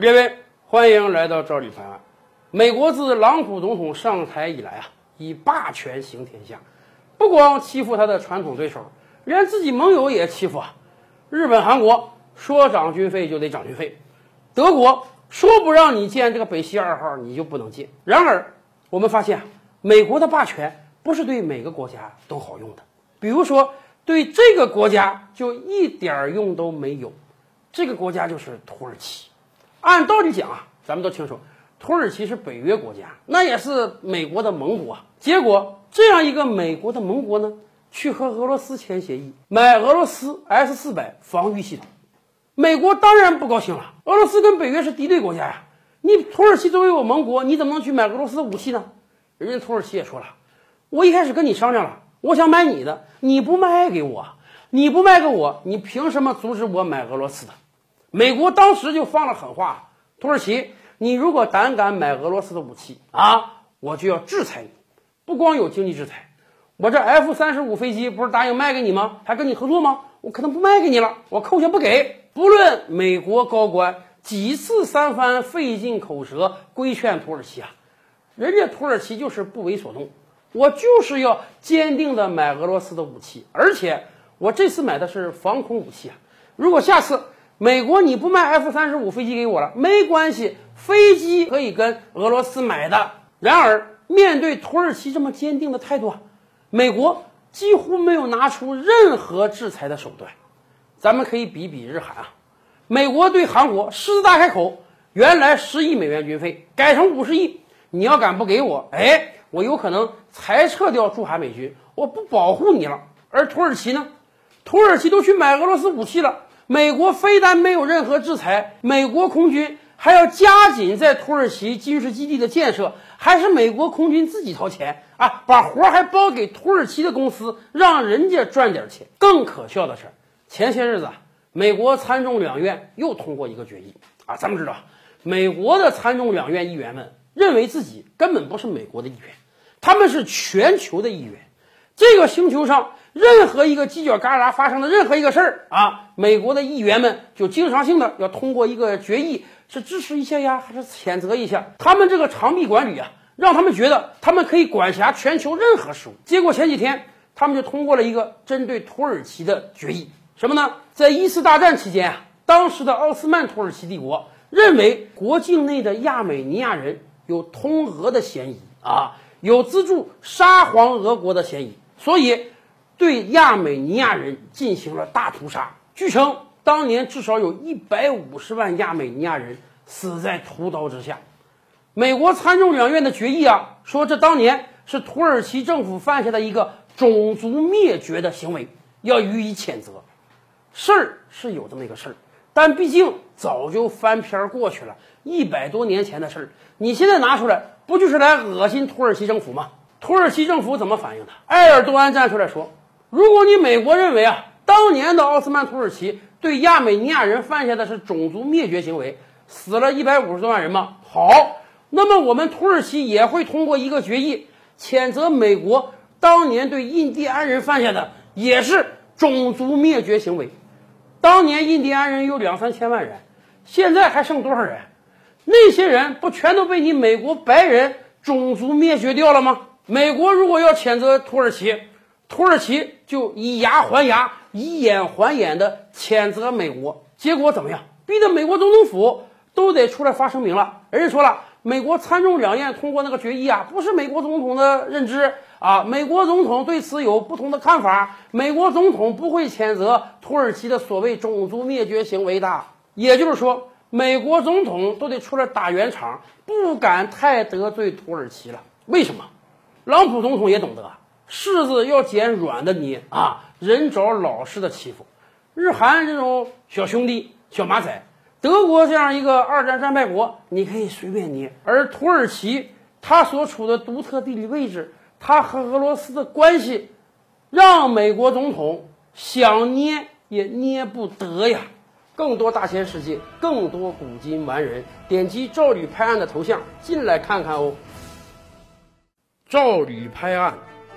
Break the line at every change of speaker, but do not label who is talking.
各位，欢迎来到赵李拍案。美国自朗普总统上台以来啊，以霸权行天下，不光欺负他的传统对手，连自己盟友也欺负啊。日本、韩国说涨军费就得涨军费，德国说不让你建这个北溪二号，你就不能建。然而，我们发现啊，美国的霸权不是对每个国家都好用的。比如说，对这个国家就一点用都没有。这个国家就是土耳其。按道理讲啊，咱们都清楚，土耳其是北约国家，那也是美国的盟国。结果这样一个美国的盟国呢，去和俄罗斯签协议，买俄罗斯 S 四百防御系统。美国当然不高兴了。俄罗斯跟北约是敌对国家呀，你土耳其作为我盟国，你怎么能去买俄罗斯的武器呢？人家土耳其也说了，我一开始跟你商量了，我想买你的，你不卖给我，你不卖给我，你凭什么阻止我买俄罗斯的？美国当时就放了狠话：土耳其，你如果胆敢买俄罗斯的武器啊，我就要制裁你。不光有经济制裁，我这 F 三十五飞机不是答应卖给你吗？还跟你合作吗？我可能不卖给你了，我扣下不给。不论美国高官几次三番费尽口舌规劝土耳其啊，人家土耳其就是不为所动。我就是要坚定的买俄罗斯的武器，而且我这次买的是防空武器啊。如果下次，美国，你不卖 F 三十五飞机给我了，没关系，飞机可以跟俄罗斯买的。然而，面对土耳其这么坚定的态度啊，美国几乎没有拿出任何制裁的手段。咱们可以比比日韩啊，美国对韩国狮子大开口，原来十亿美元军费改成五十亿，你要敢不给我，哎，我有可能裁撤掉驻韩美军，我不保护你了。而土耳其呢，土耳其都去买俄罗斯武器了。美国非但没有任何制裁，美国空军还要加紧在土耳其军事基地的建设，还是美国空军自己掏钱啊，把活儿还包给土耳其的公司，让人家赚点钱。更可笑的是，前些日子，美国参众两院又通过一个决议啊，咱们知道，美国的参众两院议员们认为自己根本不是美国的议员，他们是全球的议员，这个星球上。任何一个犄角旮旯发生的任何一个事儿啊，美国的议员们就经常性的要通过一个决议，是支持一下呀，还是谴责一下？他们这个长臂管理啊，让他们觉得他们可以管辖全球任何事务。结果前几天他们就通过了一个针对土耳其的决议，什么呢？在一次大战期间啊，当时的奥斯曼土耳其帝国认为国境内的亚美尼亚人有通俄的嫌疑啊，有资助沙皇俄国的嫌疑，所以。对亚美尼亚人进行了大屠杀，据称当年至少有一百五十万亚美尼亚人死在屠刀之下。美国参众两院的决议啊，说这当年是土耳其政府犯下的一个种族灭绝的行为，要予以谴责。事儿是有这么一个事儿，但毕竟早就翻篇过去了，一百多年前的事儿，你现在拿出来，不就是来恶心土耳其政府吗？土耳其政府怎么反应的？埃尔多安站出来说。如果你美国认为啊，当年的奥斯曼土耳其对亚美尼亚人犯下的是种族灭绝行为，死了一百五十多万人吗？好，那么我们土耳其也会通过一个决议，谴责美国当年对印第安人犯下的也是种族灭绝行为。当年印第安人有两三千万人，现在还剩多少人？那些人不全都被你美国白人种族灭绝掉了吗？美国如果要谴责土耳其，土耳其就以牙还牙，以眼还眼的谴责美国，结果怎么样？逼得美国总统府都得出来发声明了。人家说了，美国参众两院通过那个决议啊，不是美国总统的认知啊，美国总统对此有不同的看法。美国总统不会谴责土耳其的所谓种族灭绝行为的。也就是说，美国总统都得出来打圆场，不敢太得罪土耳其了。为什么？朗普总统也懂得。柿子要捡软的捏啊，人找老实的欺负。日韩这种小兄弟、小马仔，德国这样一个二战战败国，你可以随便捏。而土耳其，它所处的独特地理位置，它和俄罗斯的关系，让美国总统想捏也捏不得呀。更多大千世界，更多古今完人，点击赵吕拍案的头像进来看看哦。赵吕拍案。